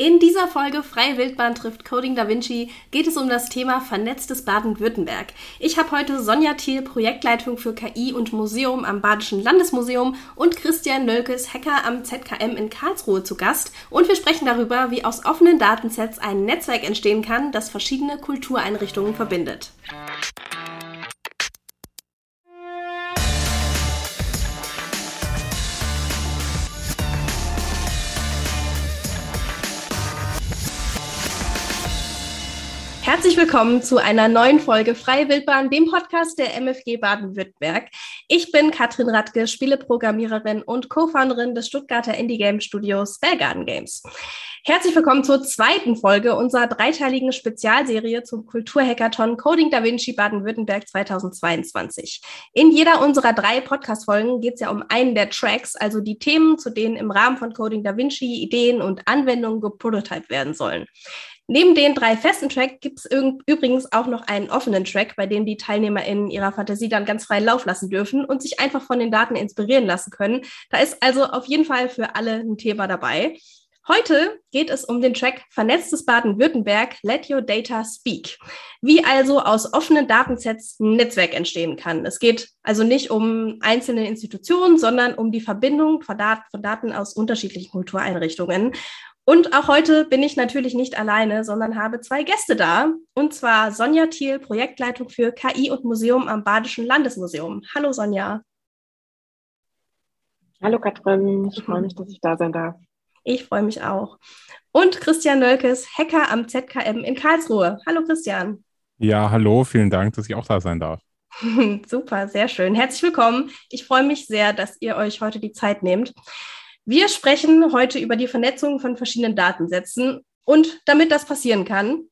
In dieser Folge Freie Wildbahn trifft Coding Da Vinci geht es um das Thema vernetztes Baden-Württemberg. Ich habe heute Sonja Thiel, Projektleitung für KI und Museum am Badischen Landesmuseum und Christian Nölkes, Hacker am ZKM in Karlsruhe zu Gast und wir sprechen darüber, wie aus offenen Datensets ein Netzwerk entstehen kann, das verschiedene Kultureinrichtungen verbindet. Herzlich willkommen zu einer neuen Folge Freie Wildbahn, dem Podcast der MFG Baden-Württemberg. Ich bin Katrin Radke, Spieleprogrammiererin und Co-Founderin des Stuttgarter Indie-Game-Studios Bellgarden Games. Herzlich willkommen zur zweiten Folge unserer dreiteiligen Spezialserie zum Kulturhackathon Coding Da Vinci Baden-Württemberg 2022. In jeder unserer drei Podcast-Folgen geht es ja um einen der Tracks, also die Themen, zu denen im Rahmen von Coding Da Vinci Ideen und Anwendungen geprototyped werden sollen. Neben den drei festen Tracks gibt es übrigens auch noch einen offenen Track, bei dem die TeilnehmerInnen ihrer Fantasie dann ganz frei Lauf lassen dürfen und sich einfach von den Daten inspirieren lassen können. Da ist also auf jeden Fall für alle ein Thema dabei. Heute geht es um den Track Vernetztes Baden-Württemberg, Let Your Data Speak. Wie also aus offenen Datensets ein Netzwerk entstehen kann. Es geht also nicht um einzelne Institutionen, sondern um die Verbindung von Daten aus unterschiedlichen Kultureinrichtungen. Und auch heute bin ich natürlich nicht alleine, sondern habe zwei Gäste da. Und zwar Sonja Thiel, Projektleitung für KI und Museum am Badischen Landesmuseum. Hallo Sonja. Hallo Katrin, ich freue mich, dass ich da sein darf. Ich freue mich auch. Und Christian Nölkes, Hacker am ZKM in Karlsruhe. Hallo Christian. Ja, hallo, vielen Dank, dass ich auch da sein darf. Super, sehr schön. Herzlich willkommen. Ich freue mich sehr, dass ihr euch heute die Zeit nehmt. Wir sprechen heute über die Vernetzung von verschiedenen Datensätzen. Und damit das passieren kann,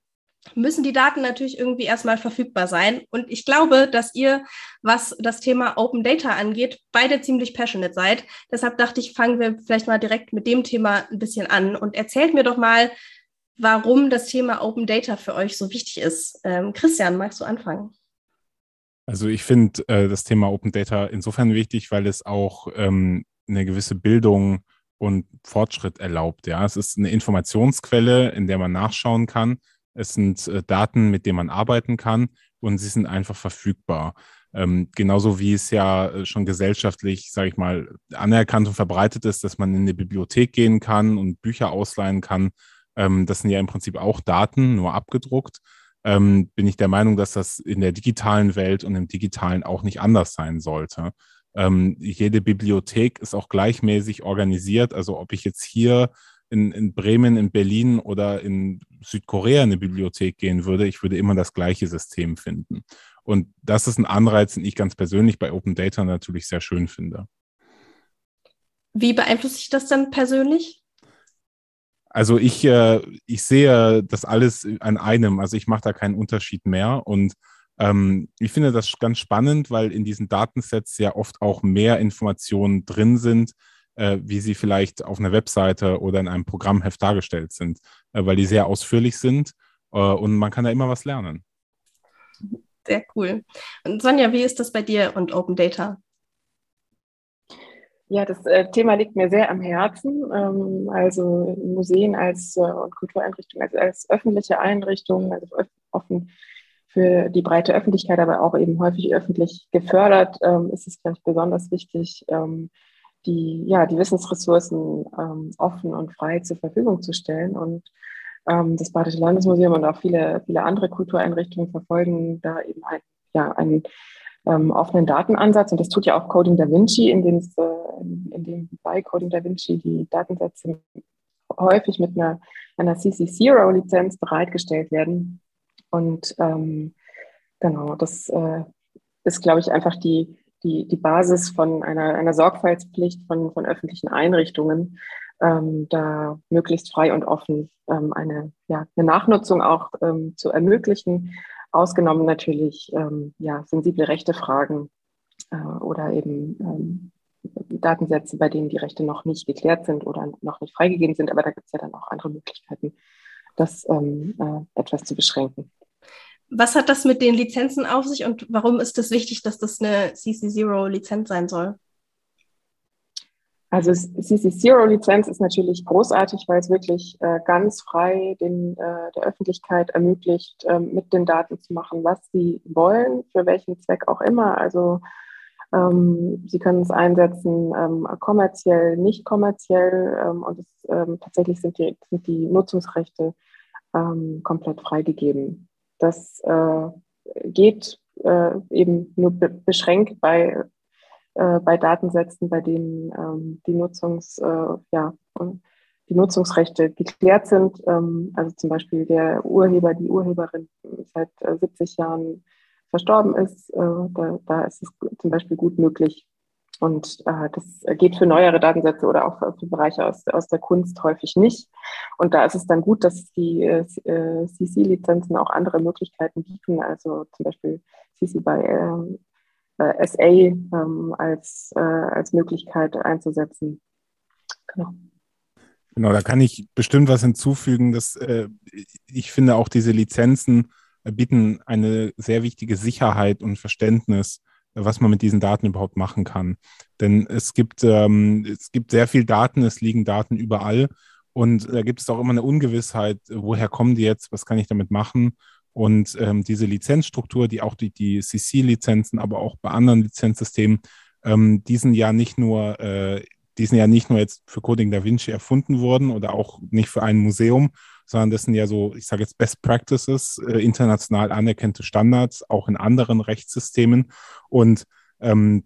müssen die Daten natürlich irgendwie erstmal verfügbar sein. Und ich glaube, dass ihr, was das Thema Open Data angeht, beide ziemlich passionate seid. Deshalb dachte ich, fangen wir vielleicht mal direkt mit dem Thema ein bisschen an und erzählt mir doch mal, warum das Thema Open Data für euch so wichtig ist. Ähm, Christian, magst du anfangen? Also ich finde äh, das Thema Open Data insofern wichtig, weil es auch ähm, eine gewisse Bildung und Fortschritt erlaubt. Ja, es ist eine Informationsquelle, in der man nachschauen kann. Es sind äh, Daten, mit denen man arbeiten kann und sie sind einfach verfügbar. Ähm, genauso wie es ja äh, schon gesellschaftlich, sage ich mal, anerkannt und verbreitet ist, dass man in eine Bibliothek gehen kann und Bücher ausleihen kann. Ähm, das sind ja im Prinzip auch Daten, nur abgedruckt. Ähm, bin ich der Meinung, dass das in der digitalen Welt und im digitalen auch nicht anders sein sollte. Ähm, jede Bibliothek ist auch gleichmäßig organisiert. Also ob ich jetzt hier in, in Bremen, in Berlin oder in Südkorea in eine Bibliothek gehen würde, ich würde immer das gleiche System finden. Und das ist ein Anreiz, den ich ganz persönlich bei Open Data natürlich sehr schön finde. Wie beeinflusst sich das dann persönlich? Also ich, äh, ich sehe das alles an einem. Also ich mache da keinen Unterschied mehr. Und ähm, ich finde das ganz spannend, weil in diesen Datensets ja oft auch mehr Informationen drin sind, äh, wie sie vielleicht auf einer Webseite oder in einem Programmheft dargestellt sind, äh, weil die sehr ausführlich sind äh, und man kann da immer was lernen. Sehr cool. Und Sonja, wie ist das bei dir und Open Data? Ja, das äh, Thema liegt mir sehr am Herzen. Ähm, also Museen als äh, und Kultureinrichtungen als, als öffentliche Einrichtungen, also offen für die breite Öffentlichkeit, aber auch eben häufig öffentlich gefördert, ähm, ist es, glaube ich, besonders wichtig, ähm, die, ja, die Wissensressourcen ähm, offen und frei zur Verfügung zu stellen. Und ähm, das Badische Landesmuseum und auch viele, viele andere Kultureinrichtungen verfolgen da eben ein, ja, einen ähm, offenen Datenansatz. Und das tut ja auch Coding Da Vinci, in dem, äh, in dem bei Coding Da Vinci die Datensätze häufig mit einer, einer CC0-Lizenz bereitgestellt werden und ähm, genau, das äh, ist, glaube ich, einfach die, die, die Basis von einer, einer Sorgfaltspflicht von, von öffentlichen Einrichtungen, ähm, da möglichst frei und offen ähm, eine, ja, eine Nachnutzung auch ähm, zu ermöglichen, ausgenommen natürlich ähm, ja, sensible Rechtefragen äh, oder eben ähm, Datensätze, bei denen die Rechte noch nicht geklärt sind oder noch nicht freigegeben sind. Aber da gibt es ja dann auch andere Möglichkeiten, das ähm, äh, etwas zu beschränken. Was hat das mit den Lizenzen auf sich und warum ist es das wichtig, dass das eine CC0-Lizenz sein soll? Also CC Zero Lizenz ist natürlich großartig, weil es wirklich äh, ganz frei den, äh, der Öffentlichkeit ermöglicht, äh, mit den Daten zu machen, was sie wollen, für welchen Zweck auch immer. Also ähm, sie können es einsetzen ähm, kommerziell, nicht kommerziell ähm, und es, ähm, tatsächlich sind die, sind die Nutzungsrechte ähm, komplett freigegeben. Das äh, geht äh, eben nur be beschränkt bei äh, bei Datensätzen, bei denen ähm, die, Nutzungs, äh, ja, die Nutzungsrechte geklärt sind. Ähm, also zum Beispiel der Urheber, die Urheberin seit äh, 70 Jahren verstorben ist. Äh, da, da, ist es zum Beispiel gut möglich. Und äh, das geht für neuere Datensätze oder auch für Bereiche aus, aus der Kunst häufig nicht. Und da ist es dann gut, dass die äh, CC-Lizenzen auch andere Möglichkeiten bieten, also zum Beispiel CC by ähm, äh, SA ähm, als, äh, als Möglichkeit einzusetzen. Genau. Genau, da kann ich bestimmt was hinzufügen. Dass, äh, ich finde auch diese Lizenzen bieten eine sehr wichtige Sicherheit und Verständnis, was man mit diesen Daten überhaupt machen kann. Denn es gibt, ähm, es gibt sehr viel Daten, es liegen Daten überall und da gibt es auch immer eine Ungewissheit, woher kommen die jetzt, was kann ich damit machen? Und ähm, diese Lizenzstruktur, die auch die, die CC-Lizenzen, aber auch bei anderen Lizenzsystemen, ähm, die sind ja nicht nur, äh, die sind ja nicht nur jetzt für Coding Da Vinci erfunden worden oder auch nicht für ein Museum, sondern das sind ja so, ich sage jetzt Best Practices, äh, international anerkannte Standards, auch in anderen Rechtssystemen. Und ähm,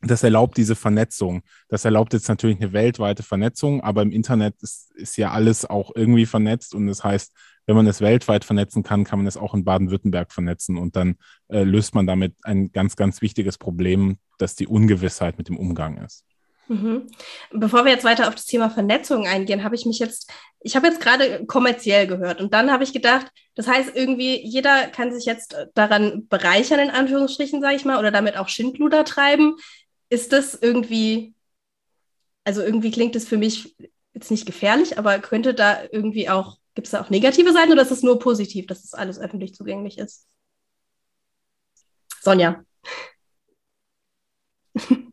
das erlaubt diese Vernetzung. Das erlaubt jetzt natürlich eine weltweite Vernetzung, aber im Internet ist, ist ja alles auch irgendwie vernetzt und das heißt, wenn man es weltweit vernetzen kann, kann man es auch in Baden-Württemberg vernetzen und dann äh, löst man damit ein ganz, ganz wichtiges Problem, das die Ungewissheit mit dem Umgang ist. Mhm. Bevor wir jetzt weiter auf das Thema Vernetzung eingehen, habe ich mich jetzt, ich habe jetzt gerade kommerziell gehört und dann habe ich gedacht, das heißt irgendwie, jeder kann sich jetzt daran bereichern, in Anführungsstrichen, sage ich mal, oder damit auch Schindluder treiben. Ist das irgendwie, also irgendwie klingt es für mich jetzt nicht gefährlich, aber könnte da irgendwie auch Gibt es da auch negative Seiten oder ist es nur positiv, dass das alles öffentlich zugänglich ist? Sonja.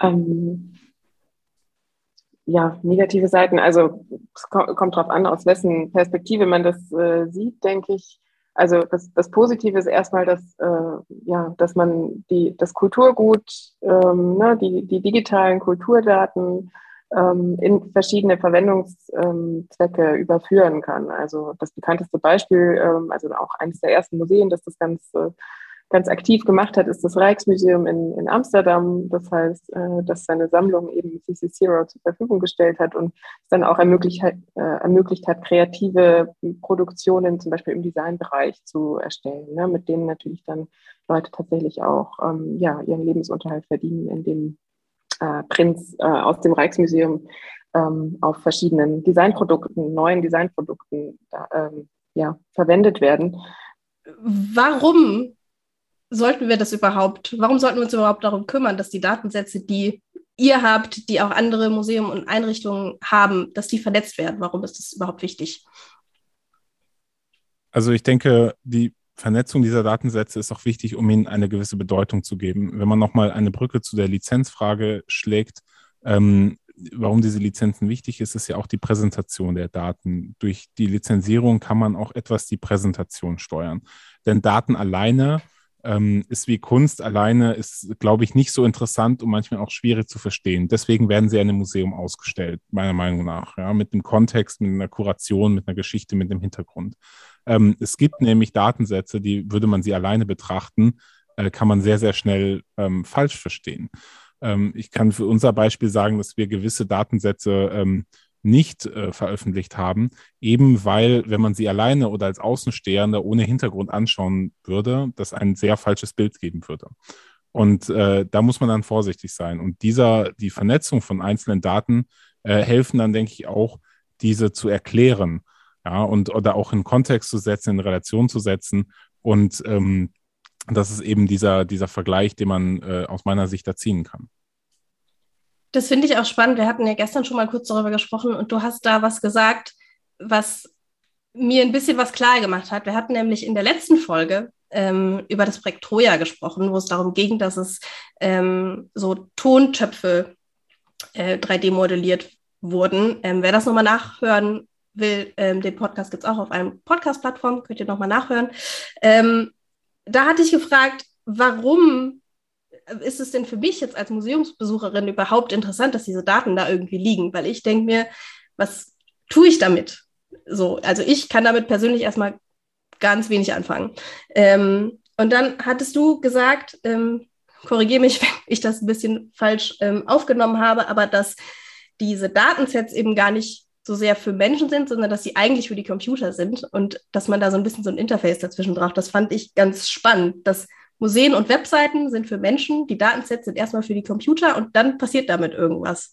ähm, ja, negative Seiten. Also es kommt darauf an, aus wessen Perspektive man das äh, sieht, denke ich. Also das, das Positive ist erstmal, dass, äh, ja, dass man die, das Kulturgut, ähm, ne, die, die digitalen Kulturdaten ähm, in verschiedene Verwendungszwecke überführen kann. Also das bekannteste Beispiel, ähm, also auch eines der ersten Museen, das das ganz, ganz aktiv gemacht hat, ist das Rijksmuseum in, in Amsterdam. Das heißt, äh, dass seine Sammlung eben CC Zero zur Verfügung gestellt hat und es dann auch ermöglicht hat, äh, ermöglicht hat kreative Produktionen zum Beispiel im Designbereich zu erstellen, ne, mit denen natürlich dann Leute tatsächlich auch ähm, ja, ihren Lebensunterhalt verdienen, indem äh, Prints äh, aus dem Rijksmuseum ähm, auf verschiedenen Designprodukten, neuen Designprodukten ähm, ja, verwendet werden. Warum sollten wir das überhaupt, warum sollten wir uns überhaupt darum kümmern, dass die Datensätze, die ihr habt, die auch andere Museen und Einrichtungen haben, dass die vernetzt werden? Warum ist das überhaupt wichtig? Also ich denke, die Vernetzung dieser Datensätze ist auch wichtig, um ihnen eine gewisse Bedeutung zu geben. Wenn man nochmal eine Brücke zu der Lizenzfrage schlägt, ähm, warum diese Lizenzen wichtig ist, ist ja auch die Präsentation der Daten. Durch die Lizenzierung kann man auch etwas die Präsentation steuern. Denn Daten alleine ähm, ist wie Kunst alleine, ist, glaube ich, nicht so interessant und manchmal auch schwierig zu verstehen. Deswegen werden sie in einem Museum ausgestellt, meiner Meinung nach, ja, mit dem Kontext, mit einer Kuration, mit einer Geschichte, mit dem Hintergrund. Ähm, es gibt nämlich Datensätze, die würde man sie alleine betrachten, äh, kann man sehr, sehr schnell ähm, falsch verstehen. Ähm, ich kann für unser Beispiel sagen, dass wir gewisse Datensätze ähm, nicht äh, veröffentlicht haben, eben weil, wenn man sie alleine oder als Außenstehender ohne Hintergrund anschauen würde, das ein sehr falsches Bild geben würde. Und äh, da muss man dann vorsichtig sein. Und dieser, die Vernetzung von einzelnen Daten äh, helfen dann, denke ich, auch, diese zu erklären ja, und oder auch in Kontext zu setzen, in Relation zu setzen. Und ähm, das ist eben dieser, dieser Vergleich, den man äh, aus meiner Sicht da ziehen kann. Das finde ich auch spannend. Wir hatten ja gestern schon mal kurz darüber gesprochen und du hast da was gesagt, was mir ein bisschen was klar gemacht hat. Wir hatten nämlich in der letzten Folge ähm, über das Projekt Troja gesprochen, wo es darum ging, dass es ähm, so Tontöpfe äh, 3D modelliert wurden. Ähm, wer das nochmal nachhören will, ähm, den Podcast gibt es auch auf einem Podcast-Plattform, könnt ihr nochmal nachhören. Ähm, da hatte ich gefragt, warum ist es denn für mich jetzt als Museumsbesucherin überhaupt interessant, dass diese Daten da irgendwie liegen? Weil ich denke mir, was tue ich damit? So, also ich kann damit persönlich erstmal ganz wenig anfangen. Ähm, und dann hattest du gesagt, ähm, korrigiere mich, wenn ich das ein bisschen falsch ähm, aufgenommen habe, aber dass diese Datensets eben gar nicht so sehr für Menschen sind, sondern dass sie eigentlich für die Computer sind und dass man da so ein bisschen so ein Interface dazwischen braucht. Das fand ich ganz spannend, dass Museen und Webseiten sind für Menschen, die Datensets sind erstmal für die Computer und dann passiert damit irgendwas.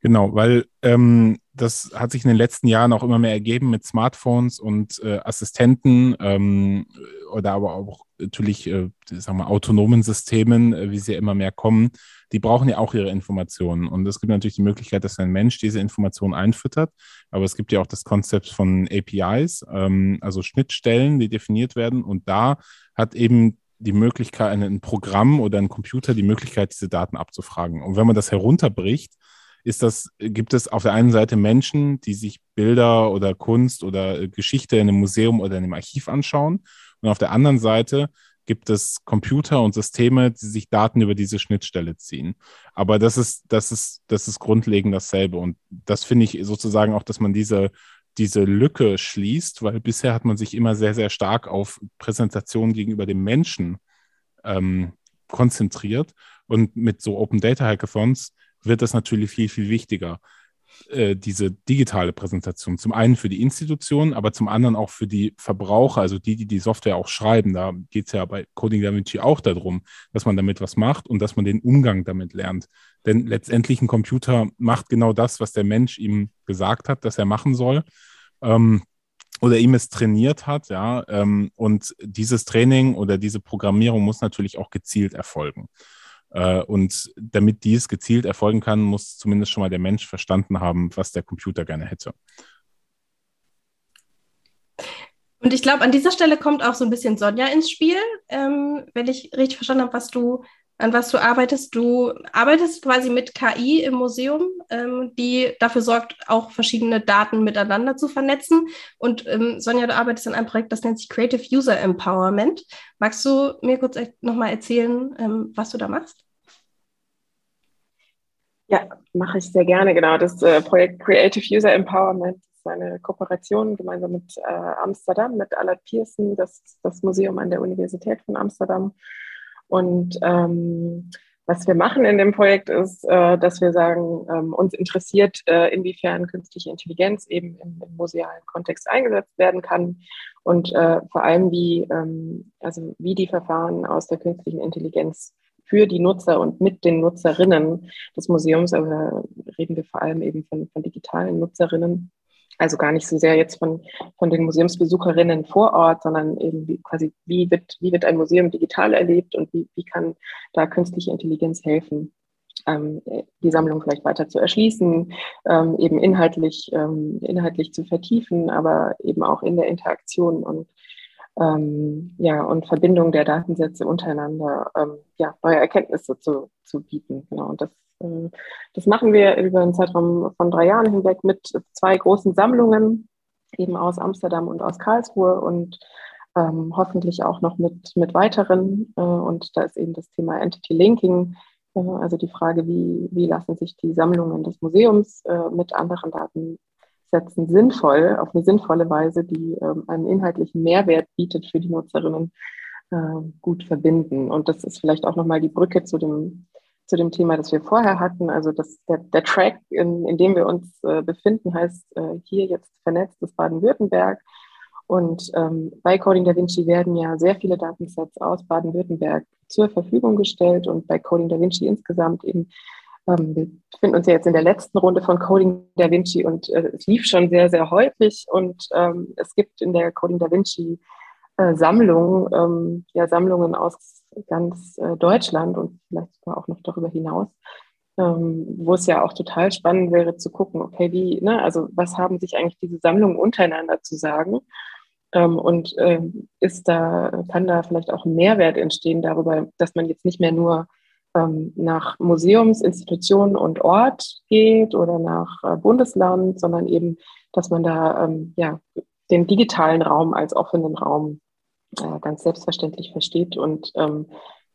Genau, weil ähm, das hat sich in den letzten Jahren auch immer mehr ergeben mit Smartphones und äh, Assistenten ähm, oder aber auch natürlich, äh, sagen wir, autonomen Systemen, äh, wie sie immer mehr kommen. Die brauchen ja auch ihre Informationen. Und es gibt natürlich die Möglichkeit, dass ein Mensch diese Informationen einfüttert. Aber es gibt ja auch das Konzept von APIs, ähm, also Schnittstellen, die definiert werden. Und da hat eben die Möglichkeit, ein Programm oder ein Computer die Möglichkeit, diese Daten abzufragen. Und wenn man das herunterbricht, ist das, gibt es auf der einen Seite Menschen, die sich Bilder oder Kunst oder Geschichte in einem Museum oder in einem Archiv anschauen. Und auf der anderen Seite gibt es Computer und Systeme, die sich Daten über diese Schnittstelle ziehen. Aber das ist, das ist, das ist grundlegend dasselbe. Und das finde ich sozusagen auch, dass man diese, diese Lücke schließt, weil bisher hat man sich immer sehr, sehr stark auf Präsentationen gegenüber dem Menschen ähm, konzentriert. Und mit so Open Data Hackathons wird das natürlich viel, viel wichtiger, äh, diese digitale Präsentation. Zum einen für die Institutionen, aber zum anderen auch für die Verbraucher, also die, die die Software auch schreiben. Da geht es ja bei Coding Da auch darum, dass man damit was macht und dass man den Umgang damit lernt. Denn letztendlich ein Computer macht genau das, was der Mensch ihm gesagt hat, dass er machen soll. Ähm, oder ihm es trainiert hat, ja, ähm, und dieses Training oder diese Programmierung muss natürlich auch gezielt erfolgen. Äh, und damit dies gezielt erfolgen kann, muss zumindest schon mal der Mensch verstanden haben, was der Computer gerne hätte. Und ich glaube, an dieser Stelle kommt auch so ein bisschen Sonja ins Spiel, ähm, wenn ich richtig verstanden habe, was du, an was du arbeitest. Du arbeitest quasi mit KI im Museum, ähm, die dafür sorgt, auch verschiedene Daten miteinander zu vernetzen. Und ähm, Sonja, du arbeitest an einem Projekt, das nennt sich Creative User Empowerment. Magst du mir kurz nochmal erzählen, ähm, was du da machst? Ja, mache ich sehr gerne, genau. Das äh, Projekt Creative User Empowerment ist eine Kooperation gemeinsam mit äh, Amsterdam, mit Allard Pearson, das das Museum an der Universität von Amsterdam. Und ähm, was wir machen in dem Projekt ist, äh, dass wir sagen, ähm, uns interessiert, äh, inwiefern künstliche Intelligenz eben im, im, musealen Kontext eingesetzt werden kann. Und äh, vor allem wie, ähm, also wie die Verfahren aus der künstlichen Intelligenz für die Nutzer und mit den Nutzerinnen des Museums, aber reden wir vor allem eben von, von digitalen Nutzerinnen, also gar nicht so sehr jetzt von, von den Museumsbesucherinnen vor Ort, sondern eben wie, quasi, wie wird, wie wird ein Museum digital erlebt und wie, wie kann da künstliche Intelligenz helfen, ähm, die Sammlung vielleicht weiter zu erschließen, ähm, eben inhaltlich, ähm, inhaltlich zu vertiefen, aber eben auch in der Interaktion und ja, und Verbindung der Datensätze untereinander, ja, neue Erkenntnisse zu, zu bieten. Genau. Und das, das machen wir über einen Zeitraum von drei Jahren hinweg mit zwei großen Sammlungen, eben aus Amsterdam und aus Karlsruhe und ähm, hoffentlich auch noch mit, mit weiteren. Äh, und da ist eben das Thema Entity Linking, äh, also die Frage, wie, wie lassen sich die Sammlungen des Museums äh, mit anderen Daten Setzen sinnvoll, auf eine sinnvolle Weise, die ähm, einen inhaltlichen Mehrwert bietet für die Nutzerinnen, äh, gut verbinden. Und das ist vielleicht auch nochmal die Brücke zu dem, zu dem Thema, das wir vorher hatten. Also das, der, der Track, in, in dem wir uns äh, befinden, heißt äh, hier jetzt vernetztes Baden-Württemberg. Und ähm, bei Coding Da Vinci werden ja sehr viele Datensets aus Baden-Württemberg zur Verfügung gestellt und bei Coding Da Vinci insgesamt eben ähm, wir befinden uns ja jetzt in der letzten Runde von Coding Da Vinci und äh, es lief schon sehr, sehr häufig und ähm, es gibt in der Coding Da Vinci äh, Sammlung, ähm, ja, Sammlungen aus ganz äh, Deutschland und vielleicht sogar auch noch darüber hinaus, ähm, wo es ja auch total spannend wäre zu gucken, okay, wie, ne, also was haben sich eigentlich diese Sammlungen untereinander zu sagen? Ähm, und ähm, ist da, kann da vielleicht auch ein Mehrwert entstehen darüber, dass man jetzt nicht mehr nur ähm, nach Museumsinstitution und Ort geht oder nach äh, Bundesland, sondern eben, dass man da ähm, ja, den digitalen Raum als offenen Raum äh, ganz selbstverständlich versteht und, ähm,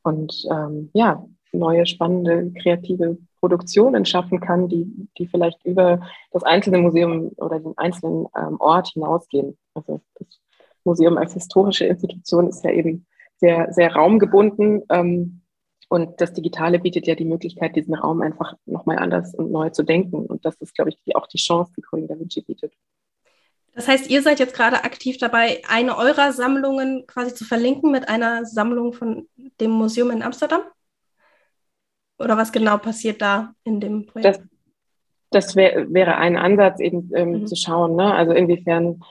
und ähm, ja, neue, spannende, kreative Produktionen schaffen kann, die, die vielleicht über das einzelne Museum oder den einzelnen ähm, Ort hinausgehen. Also das Museum als historische Institution ist ja eben sehr, sehr raumgebunden. Ähm, und das Digitale bietet ja die Möglichkeit, diesen Raum einfach nochmal anders und neu zu denken. Und das ist, glaube ich, die, auch die Chance, die Coding Da Vinci bietet. Das heißt, ihr seid jetzt gerade aktiv dabei, eine eurer Sammlungen quasi zu verlinken mit einer Sammlung von dem Museum in Amsterdam? Oder was genau passiert da in dem Projekt? Das, das wär, wäre ein Ansatz, eben ähm, mhm. zu schauen, ne? also inwiefern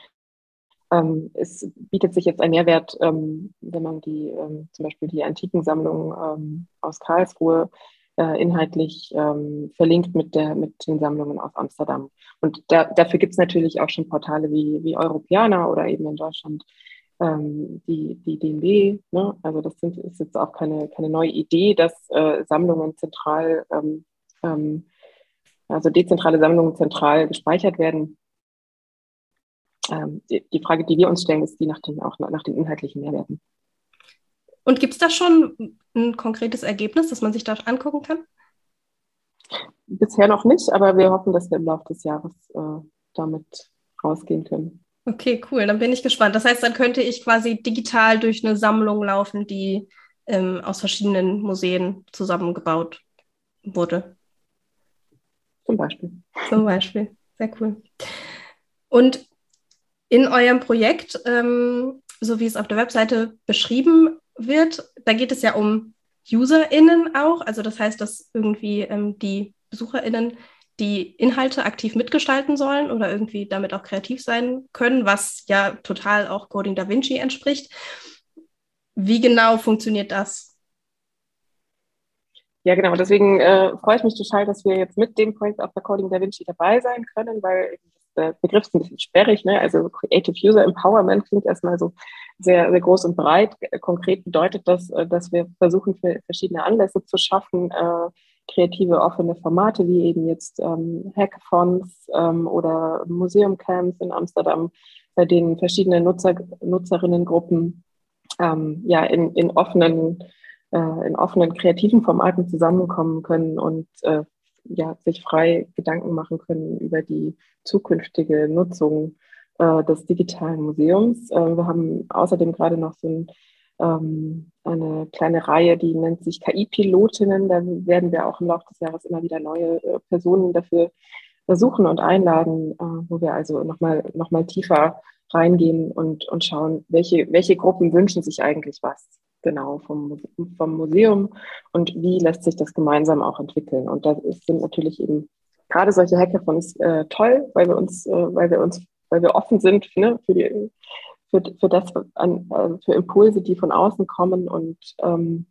ähm, es bietet sich jetzt ein Mehrwert, ähm, wenn man die ähm, zum Beispiel die Antikensammlung ähm, aus Karlsruhe äh, inhaltlich ähm, verlinkt mit, der, mit den Sammlungen aus Amsterdam. Und da, dafür gibt es natürlich auch schon Portale wie, wie Europäer oder eben in Deutschland ähm, die, die DNB. Ne? Also das sind, ist jetzt auch keine, keine neue Idee, dass äh, Sammlungen zentral, also dezentrale Sammlungen zentral gespeichert werden ähm, die, die, Frage, die wir uns stellen, ist die nach den, auch nach den inhaltlichen Mehrwerten. Und gibt es da schon ein konkretes Ergebnis, das man sich da angucken kann? Bisher noch nicht, aber wir hoffen, dass wir im Laufe des Jahres äh, damit rausgehen können. Okay, cool. Dann bin ich gespannt. Das heißt, dann könnte ich quasi digital durch eine Sammlung laufen, die ähm, aus verschiedenen Museen zusammengebaut wurde. Zum Beispiel. Zum Beispiel. Sehr cool. Und in eurem Projekt, ähm, so wie es auf der Webseite beschrieben wird, da geht es ja um UserInnen auch. Also das heißt, dass irgendwie ähm, die BesucherInnen die Inhalte aktiv mitgestalten sollen oder irgendwie damit auch kreativ sein können, was ja total auch Coding Da Vinci entspricht. Wie genau funktioniert das? Ja, genau. Deswegen äh, freue ich mich total, dass wir jetzt mit dem Projekt auf der Coding Da Vinci dabei sein können, weil der Begriff ist ein bisschen sperrig, ne? Also Creative User Empowerment klingt erstmal so sehr, sehr groß und breit. Konkret bedeutet das, äh, dass wir versuchen, für verschiedene Anlässe zu schaffen, äh, kreative offene Formate wie eben jetzt ähm, Hackathons ähm, oder Museumcamps in Amsterdam, bei denen verschiedene Nutzer, Nutzerinnengruppen ähm, ja in, in offenen äh, in offenen kreativen Formaten zusammenkommen können und äh, ja, sich frei Gedanken machen können über die zukünftige Nutzung äh, des digitalen Museums. Äh, wir haben außerdem gerade noch so ein, ähm, eine kleine Reihe, die nennt sich KI-Pilotinnen. Da werden wir auch im Laufe des Jahres immer wieder neue äh, Personen dafür suchen und einladen, äh, wo wir also nochmal noch mal tiefer reingehen und, und schauen, welche, welche Gruppen wünschen sich eigentlich was genau vom, vom Museum und wie lässt sich das gemeinsam auch entwickeln. Und da sind natürlich eben gerade solche Hackathons äh, toll, weil wir uns, äh, weil wir uns, weil wir offen sind ne, für die für, für das an, äh, für Impulse, die von außen kommen und ähm,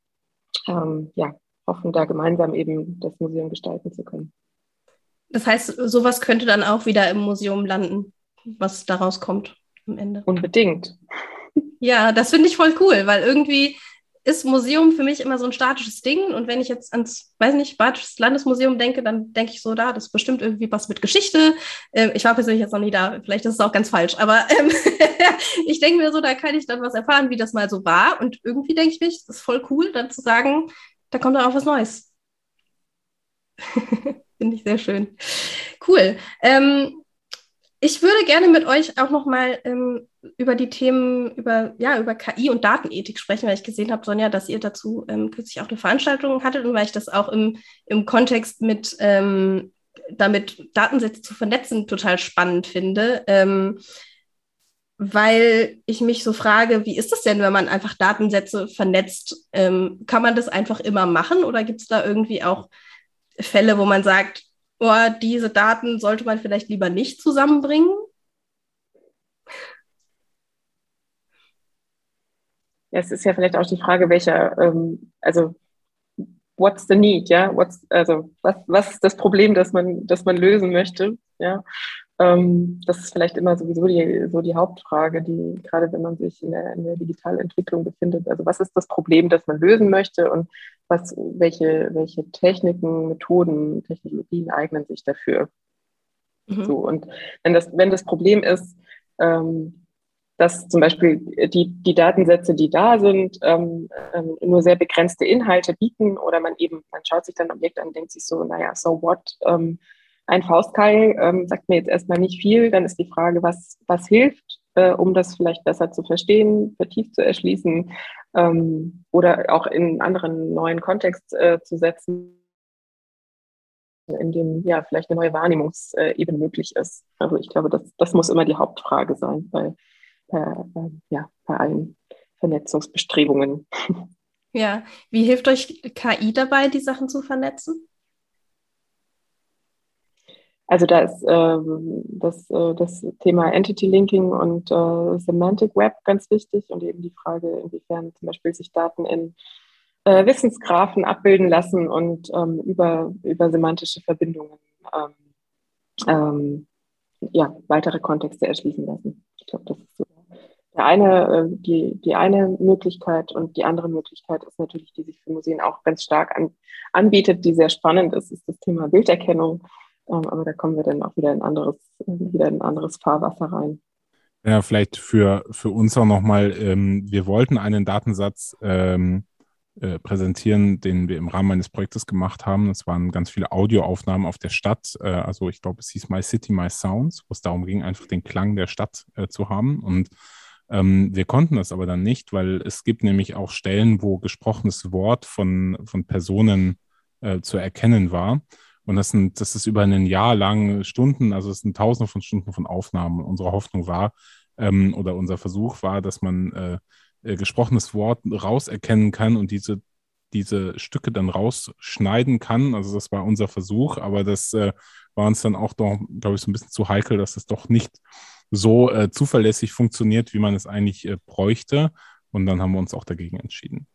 ähm, ja, hoffen da gemeinsam eben das Museum gestalten zu können. Das heißt, sowas könnte dann auch wieder im Museum landen, was daraus kommt am Ende. Unbedingt. Ja, das finde ich voll cool, weil irgendwie ist Museum für mich immer so ein statisches Ding. Und wenn ich jetzt ans, weiß nicht, Badisches Landesmuseum denke, dann denke ich so, da, das ist bestimmt irgendwie was mit Geschichte. Ähm, ich war persönlich jetzt noch nie da, vielleicht ist es auch ganz falsch, aber ähm, ich denke mir so, da kann ich dann was erfahren, wie das mal so war. Und irgendwie denke ich mich, das ist voll cool, dann zu sagen, da kommt dann auch was Neues. Finde ich sehr schön. Cool. Ähm, ich würde gerne mit euch auch noch mal ähm, über die Themen, über, ja, über KI und Datenethik sprechen, weil ich gesehen habe, Sonja, dass ihr dazu ähm, kürzlich auch eine Veranstaltung hattet und weil ich das auch im, im Kontext mit ähm, damit Datensätze zu vernetzen total spannend finde. Ähm, weil ich mich so frage, wie ist das denn, wenn man einfach Datensätze vernetzt? Ähm, kann man das einfach immer machen oder gibt es da irgendwie auch Fälle, wo man sagt, oh, diese Daten sollte man vielleicht lieber nicht zusammenbringen? Ja, es ist ja vielleicht auch die Frage, welcher, ähm, also what's the need, ja, what's, also was, was ist das Problem, das man, das man lösen möchte, ja. Ähm, das ist vielleicht immer sowieso die, so die Hauptfrage, die gerade wenn man sich in der, in der digitalen Entwicklung befindet, also was ist das Problem, das man lösen möchte und was, welche, welche Techniken, Methoden, Technologien eignen sich dafür. Mhm. So, und wenn das, wenn das Problem ist, ähm, dass zum Beispiel die, die Datensätze, die da sind, ähm, ähm, nur sehr begrenzte Inhalte bieten oder man eben, man schaut sich dann ein Objekt an und denkt sich so, naja, so what? Ähm, ein Faustkeil ähm, sagt mir jetzt erstmal nicht viel, dann ist die Frage, was, was hilft, äh, um das vielleicht besser zu verstehen, vertieft zu erschließen ähm, oder auch in anderen neuen Kontext äh, zu setzen in dem ja vielleicht eine neue Wahrnehmungsebene möglich ist. Also ich glaube, das, das muss immer die Hauptfrage sein bei, äh, ja, bei allen Vernetzungsbestrebungen. Ja, wie hilft euch KI dabei, die Sachen zu vernetzen? Also da ist ähm, das, äh, das Thema Entity Linking und äh, Semantic Web ganz wichtig und eben die Frage, inwiefern zum Beispiel sich Daten in äh, Wissensgraphen abbilden lassen und ähm, über, über semantische Verbindungen ähm, ähm ja, weitere Kontexte erschließen lassen. Ich glaube, das ist so der eine, äh, die, die eine Möglichkeit und die andere Möglichkeit ist natürlich, die sich für Museen auch ganz stark an, anbietet, die sehr spannend ist, ist das Thema Bilderkennung. Ähm, aber da kommen wir dann auch wieder in anderes, wieder in anderes Fahrwasser rein. Ja, vielleicht für, für uns auch nochmal, ähm, wir wollten einen Datensatz ähm, äh, präsentieren, den wir im Rahmen eines Projektes gemacht haben. Das waren ganz viele Audioaufnahmen auf der Stadt. Äh, also ich glaube, es hieß My City, My Sounds, wo es darum ging, einfach den Klang der Stadt äh, zu haben. Und ähm, wir konnten das aber dann nicht, weil es gibt nämlich auch Stellen, wo gesprochenes Wort von, von Personen äh, zu erkennen war. Und das sind, das ist über ein Jahr lang Stunden, also es sind tausende von Stunden von Aufnahmen. Und unsere Hoffnung war, ähm, oder unser Versuch war, dass man äh, äh, gesprochenes Wort rauserkennen kann und diese, diese Stücke dann rausschneiden kann. Also das war unser Versuch, aber das äh, war uns dann auch doch, glaube ich, so ein bisschen zu heikel, dass es doch nicht so äh, zuverlässig funktioniert, wie man es eigentlich äh, bräuchte. Und dann haben wir uns auch dagegen entschieden.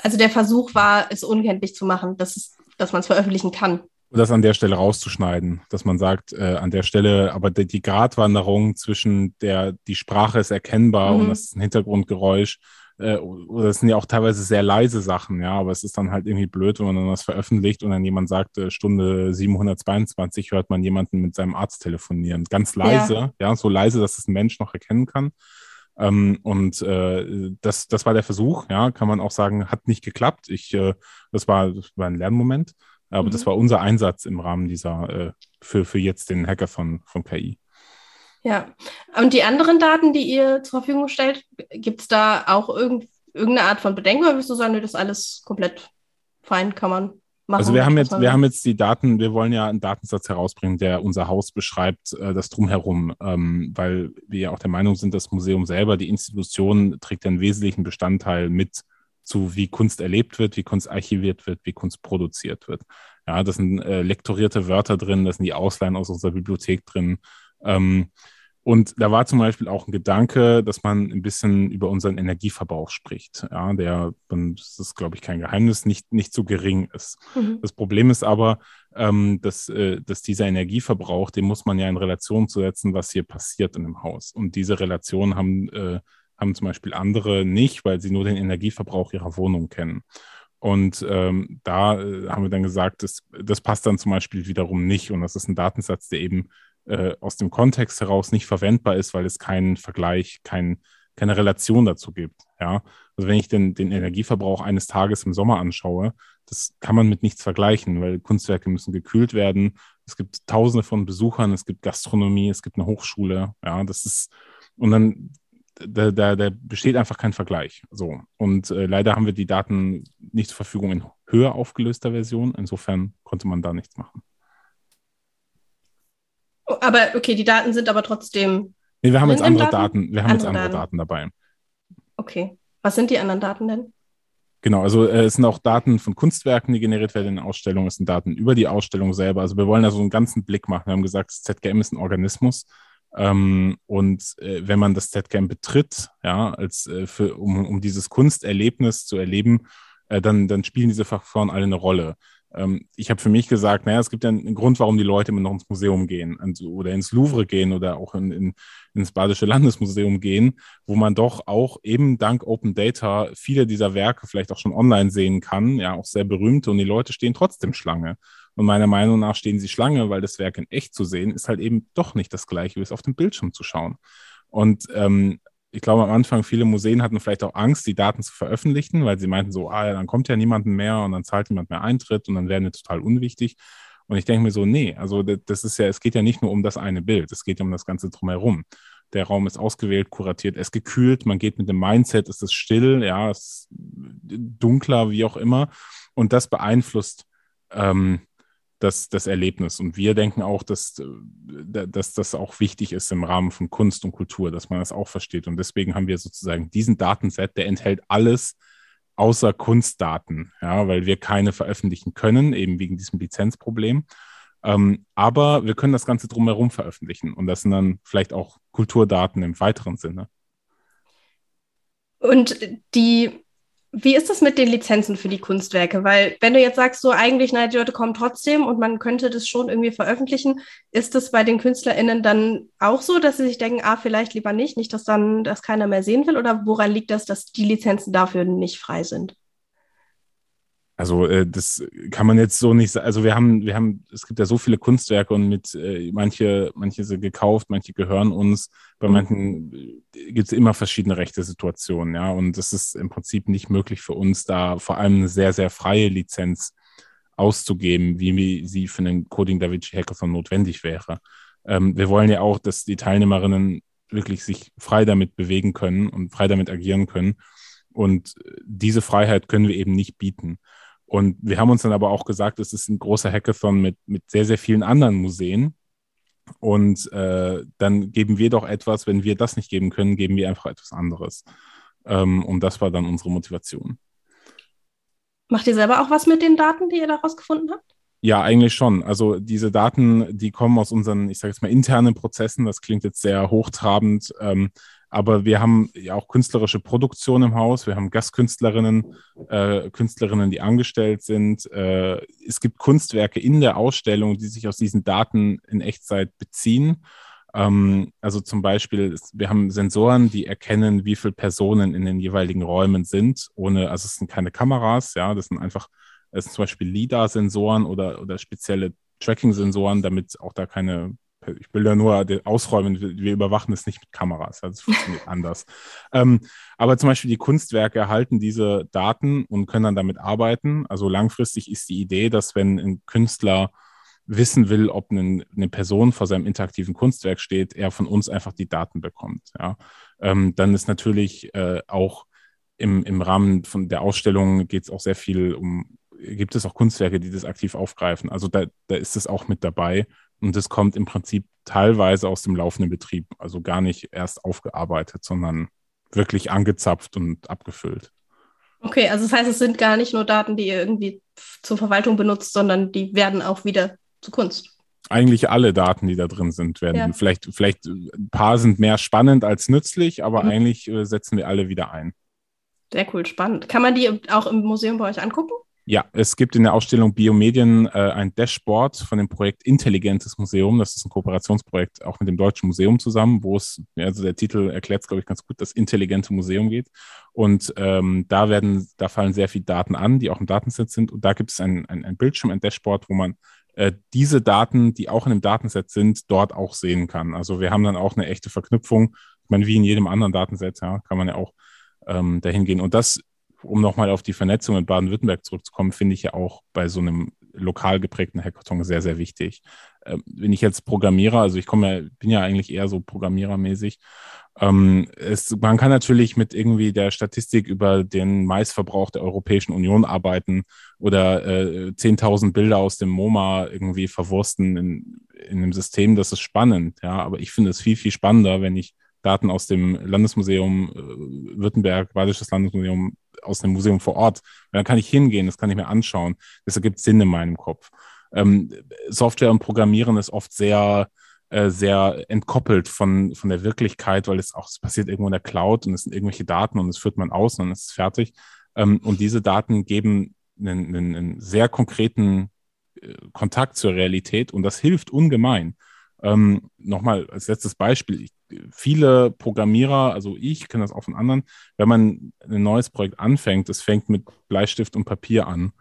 Also der Versuch war, es unkenntlich zu machen, dass es dass man es veröffentlichen kann. Das an der Stelle rauszuschneiden, dass man sagt, äh, an der Stelle, aber die, die Gratwanderung zwischen der, die Sprache ist erkennbar mhm. und das ist ein Hintergrundgeräusch, äh, oder das sind ja auch teilweise sehr leise Sachen, ja, aber es ist dann halt irgendwie blöd, wenn man dann was veröffentlicht und dann jemand sagt, äh, Stunde 722 hört man jemanden mit seinem Arzt telefonieren. Ganz leise, ja, ja so leise, dass es ein Mensch noch erkennen kann. Ähm, und äh, das, das war der Versuch, ja, kann man auch sagen, hat nicht geklappt. Ich, äh, das, war, das war ein Lernmoment, aber mhm. das war unser Einsatz im Rahmen dieser, äh, für, für jetzt den Hacker von, von KI. Ja, und die anderen Daten, die ihr zur Verfügung stellt, gibt es da auch irgend, irgendeine Art von Bedenken oder wirst du sagen, das ist alles komplett fein, kann man machen. Also wir haben jetzt, wir haben jetzt die Daten, wir wollen ja einen Datensatz herausbringen, der unser Haus beschreibt, äh, das drumherum, ähm, weil wir ja auch der Meinung sind, das Museum selber, die Institution trägt einen wesentlichen Bestandteil mit zu, wie Kunst erlebt wird, wie Kunst archiviert wird, wie Kunst produziert wird. Ja, das sind äh, lektorierte Wörter drin, das sind die Ausleihen aus unserer Bibliothek drin. Ähm, und da war zum Beispiel auch ein Gedanke, dass man ein bisschen über unseren Energieverbrauch spricht. Ja, der, das ist, glaube ich, kein Geheimnis, nicht, nicht so gering ist. Mhm. Das Problem ist aber, ähm, dass, äh, dass dieser Energieverbrauch, den muss man ja in Relation zu setzen, was hier passiert in dem Haus. Und diese Relation haben, äh, haben zum Beispiel andere nicht, weil sie nur den Energieverbrauch ihrer Wohnung kennen. Und ähm, da äh, haben wir dann gesagt, das, das passt dann zum Beispiel wiederum nicht. Und das ist ein Datensatz, der eben äh, aus dem Kontext heraus nicht verwendbar ist, weil es keinen Vergleich, kein, keine Relation dazu gibt. Ja? Also wenn ich den, den Energieverbrauch eines Tages im Sommer anschaue, das kann man mit nichts vergleichen, weil Kunstwerke müssen gekühlt werden. Es gibt Tausende von Besuchern, es gibt Gastronomie, es gibt eine Hochschule. Ja, das ist und dann da, da, da besteht einfach kein Vergleich. So und äh, leider haben wir die Daten nicht zur Verfügung in höher aufgelöster Version. Insofern konnte man da nichts machen. Aber okay, die Daten sind aber trotzdem. Nee, wir haben jetzt andere Daten? Daten? Wir haben andere jetzt andere Daten. Daten dabei. Okay. Was sind die anderen Daten denn? Genau, also äh, es sind auch Daten von Kunstwerken, die generiert werden in Ausstellungen. Es sind Daten über die Ausstellung selber. Also wir wollen da so einen ganzen Blick machen. Wir haben gesagt, das ZGM ist ein Organismus. Ähm, und äh, wenn man das ZGM betritt, ja, als äh, für, um, um dieses Kunsterlebnis zu erleben, äh, dann, dann spielen diese Faktoren alle eine Rolle. Ähm, ich habe für mich gesagt, naja, es gibt ja einen Grund, warum die Leute immer noch ins Museum gehen oder ins Louvre gehen oder auch in, in, ins Badische Landesmuseum gehen, wo man doch auch eben dank Open Data viele dieser Werke vielleicht auch schon online sehen kann, ja, auch sehr berühmte und die Leute stehen trotzdem Schlange. Und meiner Meinung nach stehen sie Schlange, weil das Werk in echt zu sehen ist halt eben doch nicht das gleiche, wie es auf dem Bildschirm zu schauen. Und ähm, ich glaube, am Anfang viele Museen hatten vielleicht auch Angst, die Daten zu veröffentlichen, weil sie meinten so, ah ja, dann kommt ja niemand mehr und dann zahlt niemand mehr Eintritt und dann werden wir total unwichtig. Und ich denke mir so, nee, also das ist ja, es geht ja nicht nur um das eine Bild, es geht ja um das Ganze drumherum. Der Raum ist ausgewählt, kuratiert, er ist gekühlt, man geht mit dem Mindset, es ist still, ja, es ist dunkler, wie auch immer. Und das beeinflusst ähm, das, das Erlebnis. Und wir denken auch, dass, äh, dass das auch wichtig ist im Rahmen von Kunst und Kultur, dass man das auch versteht. Und deswegen haben wir sozusagen diesen Datenset, der enthält alles außer Kunstdaten, ja, weil wir keine veröffentlichen können, eben wegen diesem Lizenzproblem. Ähm, aber wir können das Ganze drumherum veröffentlichen. Und das sind dann vielleicht auch Kulturdaten im weiteren Sinne. Und die wie ist das mit den Lizenzen für die Kunstwerke? Weil wenn du jetzt sagst, so eigentlich, nein, die Leute kommen trotzdem und man könnte das schon irgendwie veröffentlichen, ist das bei den KünstlerInnen dann auch so, dass sie sich denken, ah, vielleicht lieber nicht, nicht, dass dann das keiner mehr sehen will? Oder woran liegt das, dass die Lizenzen dafür nicht frei sind? Also äh, das kann man jetzt so nicht sagen. Also wir haben, wir haben, es gibt ja so viele Kunstwerke und mit äh, manche, manche sind gekauft, manche gehören uns. Bei mhm. manchen äh, gibt es immer verschiedene rechte Situationen, ja. Und das ist im Prinzip nicht möglich für uns, da vor allem eine sehr, sehr freie Lizenz auszugeben, wie sie für einen Coding Da Vinci Hackathon notwendig wäre. Ähm, wir wollen ja auch, dass die Teilnehmerinnen wirklich sich frei damit bewegen können und frei damit agieren können. Und diese Freiheit können wir eben nicht bieten. Und wir haben uns dann aber auch gesagt, es ist ein großer Hackathon mit, mit sehr, sehr vielen anderen Museen. Und äh, dann geben wir doch etwas, wenn wir das nicht geben können, geben wir einfach etwas anderes. Ähm, und das war dann unsere Motivation. Macht ihr selber auch was mit den Daten, die ihr daraus gefunden habt? Ja, eigentlich schon. Also diese Daten, die kommen aus unseren, ich sage jetzt mal, internen Prozessen. Das klingt jetzt sehr hochtrabend. Ähm, aber wir haben ja auch künstlerische Produktion im Haus. Wir haben Gastkünstlerinnen, äh, Künstlerinnen, die angestellt sind. Äh, es gibt Kunstwerke in der Ausstellung, die sich aus diesen Daten in Echtzeit beziehen. Ähm, also zum Beispiel, wir haben Sensoren, die erkennen, wie viele Personen in den jeweiligen Räumen sind, ohne, also es sind keine Kameras, ja, das sind einfach, es sind zum Beispiel LIDAR-Sensoren oder, oder spezielle Tracking-Sensoren, damit auch da keine ich will da nur ausräumen, wir überwachen es nicht mit Kameras, das funktioniert anders. Ähm, aber zum Beispiel die Kunstwerke erhalten diese Daten und können dann damit arbeiten. Also langfristig ist die Idee, dass wenn ein Künstler wissen will, ob eine, eine Person vor seinem interaktiven Kunstwerk steht, er von uns einfach die Daten bekommt. Ja. Ähm, dann ist natürlich äh, auch im, im Rahmen von der Ausstellung geht es auch sehr viel um, gibt es auch Kunstwerke, die das aktiv aufgreifen. Also da, da ist es auch mit dabei. Und das kommt im Prinzip teilweise aus dem laufenden Betrieb, also gar nicht erst aufgearbeitet, sondern wirklich angezapft und abgefüllt. Okay, also das heißt, es sind gar nicht nur Daten, die ihr irgendwie zur Verwaltung benutzt, sondern die werden auch wieder zu Kunst. Eigentlich alle Daten, die da drin sind, werden ja. vielleicht, vielleicht ein paar sind mehr spannend als nützlich, aber mhm. eigentlich äh, setzen wir alle wieder ein. Sehr cool, spannend. Kann man die auch im Museum bei euch angucken? Ja, es gibt in der Ausstellung Biomedien äh, ein Dashboard von dem Projekt Intelligentes Museum. Das ist ein Kooperationsprojekt auch mit dem Deutschen Museum zusammen, wo es, also der Titel erklärt es, glaube ich, ganz gut, das intelligente Museum geht. Und ähm, da werden, da fallen sehr viele Daten an, die auch im Datenset sind. Und da gibt es ein, ein, ein Bildschirm, ein Dashboard, wo man äh, diese Daten, die auch in dem Datenset sind, dort auch sehen kann. Also wir haben dann auch eine echte Verknüpfung. Ich meine, wie in jedem anderen Datenset, ja, kann man ja auch ähm, dahin gehen. Und das um nochmal auf die Vernetzung in Baden-Württemberg zurückzukommen, finde ich ja auch bei so einem lokal geprägten Hackathon sehr, sehr wichtig. Ähm, wenn ich jetzt Programmierer, also ich komme ja, bin ja eigentlich eher so programmierermäßig, ähm, es, man kann natürlich mit irgendwie der Statistik über den Maisverbrauch der Europäischen Union arbeiten oder äh, 10.000 Bilder aus dem MoMA irgendwie verwursten in, in einem System, das ist spannend, ja, aber ich finde es viel, viel spannender, wenn ich Daten aus dem Landesmuseum äh, Württemberg, Badisches Landesmuseum, aus dem Museum vor Ort. dann kann ich hingehen, das kann ich mir anschauen. Das ergibt Sinn in meinem Kopf. Ähm, Software und Programmieren ist oft sehr, äh, sehr entkoppelt von, von der Wirklichkeit, weil es auch es passiert irgendwo in der Cloud und es sind irgendwelche Daten und es führt man aus und dann ist es fertig. Ähm, und diese Daten geben einen, einen sehr konkreten äh, Kontakt zur Realität und das hilft ungemein. Ähm, Nochmal als letztes Beispiel. Ich, viele Programmierer, also ich kenne das auch von anderen, wenn man ein neues Projekt anfängt, es fängt mit Bleistift und Papier an,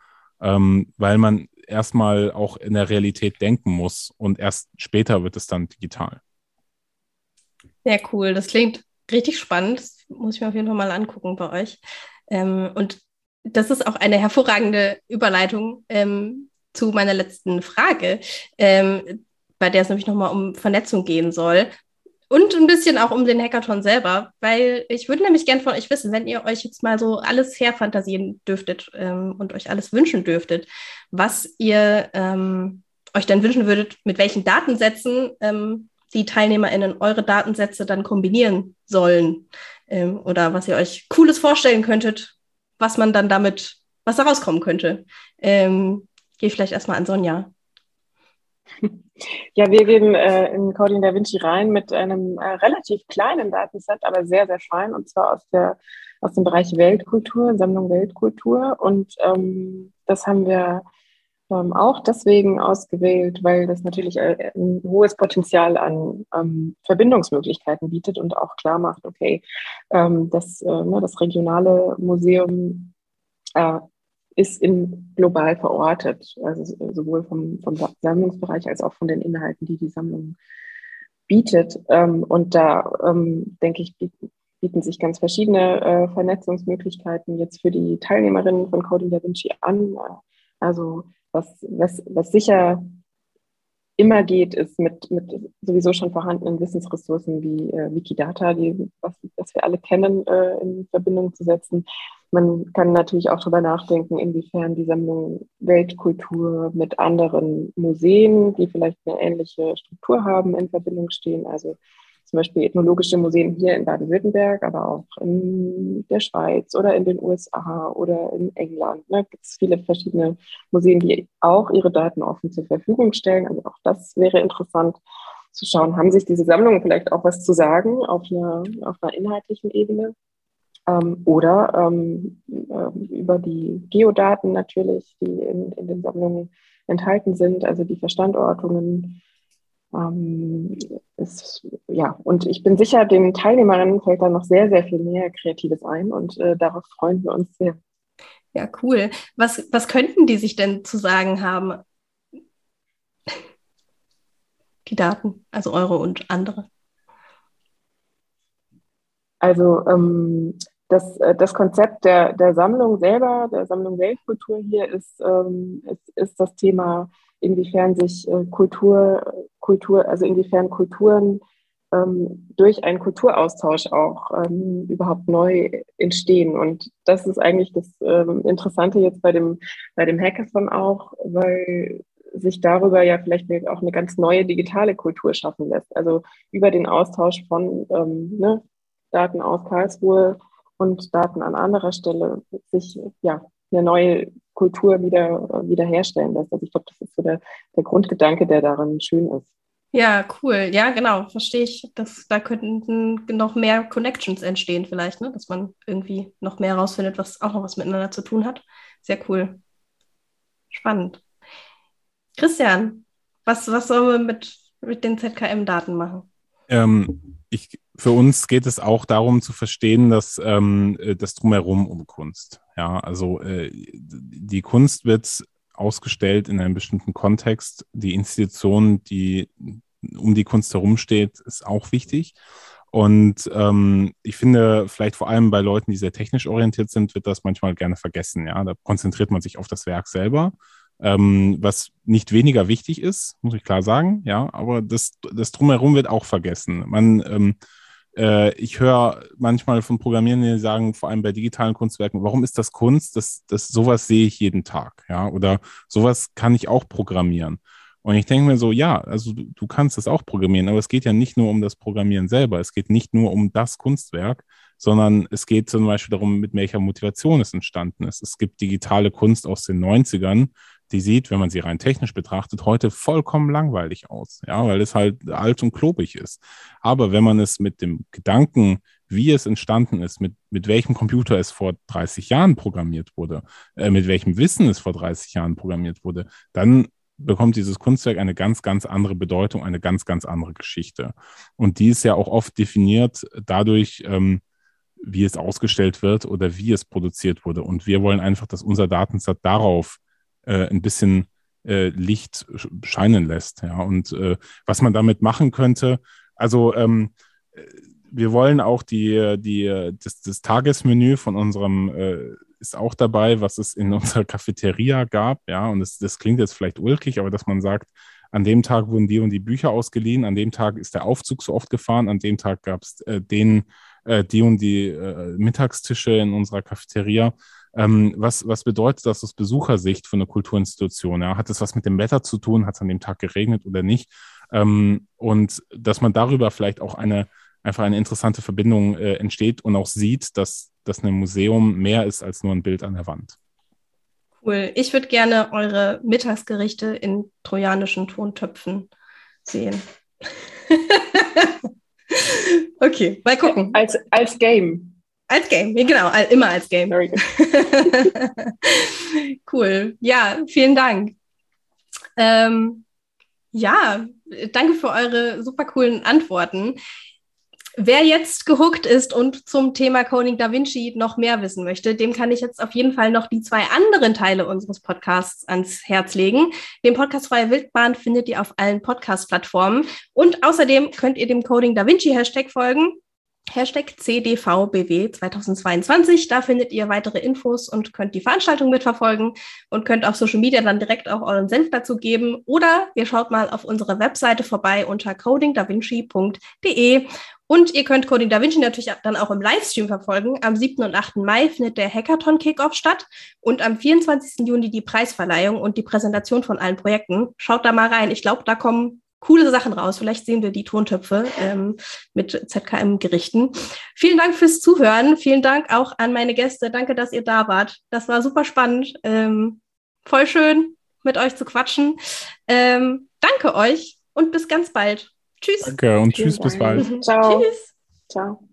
ähm, weil man erstmal auch in der Realität denken muss und erst später wird es dann digital. Sehr cool. Das klingt richtig spannend. Das muss ich mir auf jeden Fall mal angucken bei euch. Ähm, und das ist auch eine hervorragende Überleitung ähm, zu meiner letzten Frage, ähm, bei der es nämlich nochmal um Vernetzung gehen soll. Und ein bisschen auch um den Hackathon selber, weil ich würde nämlich gern von euch wissen, wenn ihr euch jetzt mal so alles herfantasieren dürftet ähm, und euch alles wünschen dürftet, was ihr ähm, euch dann wünschen würdet, mit welchen Datensätzen ähm, die TeilnehmerInnen eure Datensätze dann kombinieren sollen. Ähm, oder was ihr euch Cooles vorstellen könntet, was man dann damit, was da rauskommen könnte. Ähm, Gehe vielleicht erstmal an Sonja. Ja, wir gehen äh, in Coding Da Vinci rein mit einem äh, relativ kleinen Datenset, aber sehr, sehr fein, und zwar aus, der, aus dem Bereich Weltkultur, Sammlung Weltkultur. Und ähm, das haben wir ähm, auch deswegen ausgewählt, weil das natürlich äh, ein hohes Potenzial an ähm, Verbindungsmöglichkeiten bietet und auch klar macht, okay, ähm, das, äh, ne, das regionale Museum äh, ist in, global verortet, also sowohl vom, vom Sammlungsbereich als auch von den Inhalten, die die Sammlung bietet. Ähm, und da, ähm, denke ich, bieten, sich ganz verschiedene äh, Vernetzungsmöglichkeiten jetzt für die Teilnehmerinnen von Coding Da Vinci an. Also was, was, was sicher immer geht, ist mit, mit sowieso schon vorhandenen Wissensressourcen wie äh, Wikidata, die, was, das wir alle kennen, äh, in Verbindung zu setzen. Man kann natürlich auch darüber nachdenken, inwiefern die Sammlung Weltkultur mit anderen Museen, die vielleicht eine ähnliche Struktur haben, in Verbindung stehen. Also zum Beispiel ethnologische Museen hier in Baden-Württemberg, aber auch in der Schweiz oder in den USA oder in England. Ne, gibt es viele verschiedene Museen, die auch ihre Daten offen zur Verfügung stellen. Also auch das wäre interessant zu schauen, haben sich diese Sammlungen vielleicht auch was zu sagen auf einer, auf einer inhaltlichen Ebene? Ähm, oder ähm, äh, über die Geodaten natürlich, die in, in den Sammlungen enthalten sind, also die Verstandortungen, ähm, ist, ja, und ich bin sicher, den Teilnehmerinnen fällt da noch sehr, sehr viel mehr Kreatives ein und äh, darauf freuen wir uns sehr. Ja, cool. Was, was könnten die sich denn zu sagen haben? Die Daten, also eure und andere. Also ähm, das, äh, das Konzept der, der Sammlung selber, der Sammlung Weltkultur hier ist, ähm, ist, ist das Thema inwiefern sich äh, Kultur, Kultur, also inwiefern Kulturen ähm, durch einen Kulturaustausch auch ähm, überhaupt neu entstehen. Und das ist eigentlich das ähm, Interessante jetzt bei dem, bei dem Hackathon auch, weil sich darüber ja vielleicht auch eine ganz neue digitale Kultur schaffen lässt. Also über den Austausch von ähm, ne, Daten aus Karlsruhe und Daten an anderer Stelle sich ja eine neue Kultur wieder, wieder lässt. Also ich glaube, das ist so der, der Grundgedanke, der darin schön ist. Ja, cool. Ja, genau, verstehe ich. Das, da könnten noch mehr Connections entstehen vielleicht, ne? dass man irgendwie noch mehr herausfindet, was auch noch was miteinander zu tun hat. Sehr cool. Spannend. Christian, was, was sollen wir mit, mit den ZKM-Daten machen? Ähm, ich, für uns geht es auch darum zu verstehen, dass ähm, äh, das Drumherum um Kunst. Ja, also äh, die Kunst wird ausgestellt in einem bestimmten Kontext. Die Institution, die um die Kunst herumsteht, ist auch wichtig. Und ähm, ich finde, vielleicht vor allem bei Leuten, die sehr technisch orientiert sind, wird das manchmal gerne vergessen. Ja, da konzentriert man sich auf das Werk selber ähm, was nicht weniger wichtig ist, muss ich klar sagen, ja, aber das, das drumherum wird auch vergessen. Man, ähm, äh, ich höre manchmal von Programmierern, die sagen, vor allem bei digitalen Kunstwerken, warum ist das Kunst? Das, das, sowas sehe ich jeden Tag, ja, oder sowas kann ich auch programmieren. Und ich denke mir so, ja, also du, du kannst das auch programmieren, aber es geht ja nicht nur um das Programmieren selber, es geht nicht nur um das Kunstwerk, sondern es geht zum Beispiel darum, mit welcher Motivation es entstanden ist. Es gibt digitale Kunst aus den 90ern, die sieht, wenn man sie rein technisch betrachtet, heute vollkommen langweilig aus, ja, weil es halt alt und klobig ist. Aber wenn man es mit dem Gedanken, wie es entstanden ist, mit, mit welchem Computer es vor 30 Jahren programmiert wurde, äh, mit welchem Wissen es vor 30 Jahren programmiert wurde, dann bekommt dieses Kunstwerk eine ganz, ganz andere Bedeutung, eine ganz, ganz andere Geschichte. Und die ist ja auch oft definiert dadurch, ähm, wie es ausgestellt wird oder wie es produziert wurde. Und wir wollen einfach, dass unser Datensatz darauf äh, ein bisschen äh, Licht scheinen lässt. Ja. Und äh, was man damit machen könnte, also ähm, wir wollen auch die, die, das, das Tagesmenü von unserem äh, ist auch dabei, was es in unserer Cafeteria gab. Ja, und das, das klingt jetzt vielleicht ulkig, aber dass man sagt, an dem Tag wurden die und die Bücher ausgeliehen, an dem Tag ist der Aufzug so oft gefahren, an dem Tag gab es äh, den, äh, die und die äh, Mittagstische in unserer Cafeteria. Ähm, was, was bedeutet das aus Besuchersicht für eine Kulturinstitution? Ja? Hat es was mit dem Wetter zu tun? Hat es an dem Tag geregnet oder nicht? Ähm, und dass man darüber vielleicht auch eine einfach eine interessante Verbindung äh, entsteht und auch sieht, dass das ein Museum mehr ist als nur ein Bild an der Wand. Cool. Ich würde gerne eure Mittagsgerichte in trojanischen Tontöpfen sehen. okay, mal gucken. Als, als Game. Als Game, genau, immer als Game. cool. Ja, vielen Dank. Ähm, ja, danke für eure super coolen Antworten. Wer jetzt gehuckt ist und zum Thema Coding Da Vinci noch mehr wissen möchte, dem kann ich jetzt auf jeden Fall noch die zwei anderen Teile unseres Podcasts ans Herz legen. Den Podcast Freie Wildbahn findet ihr auf allen Podcast-Plattformen. Und außerdem könnt ihr dem Coding Da Vinci Hashtag folgen. Hashtag CDVBW 2022. Da findet ihr weitere Infos und könnt die Veranstaltung mitverfolgen und könnt auf Social Media dann direkt auch euren Senf dazu geben. Oder ihr schaut mal auf unserer Webseite vorbei unter codingdavinci.de und ihr könnt Coding Da Vinci natürlich dann auch im Livestream verfolgen. Am 7. und 8. Mai findet der Hackathon Kickoff statt und am 24. Juni die Preisverleihung und die Präsentation von allen Projekten. Schaut da mal rein. Ich glaube, da kommen coole Sachen raus. Vielleicht sehen wir die Tontöpfe ähm, mit ZKM-Gerichten. Vielen Dank fürs Zuhören. Vielen Dank auch an meine Gäste. Danke, dass ihr da wart. Das war super spannend. Ähm, voll schön, mit euch zu quatschen. Ähm, danke euch und bis ganz bald. Tschüss. Danke und tschüss, bis bald. Ciao. Tschüss. Ciao.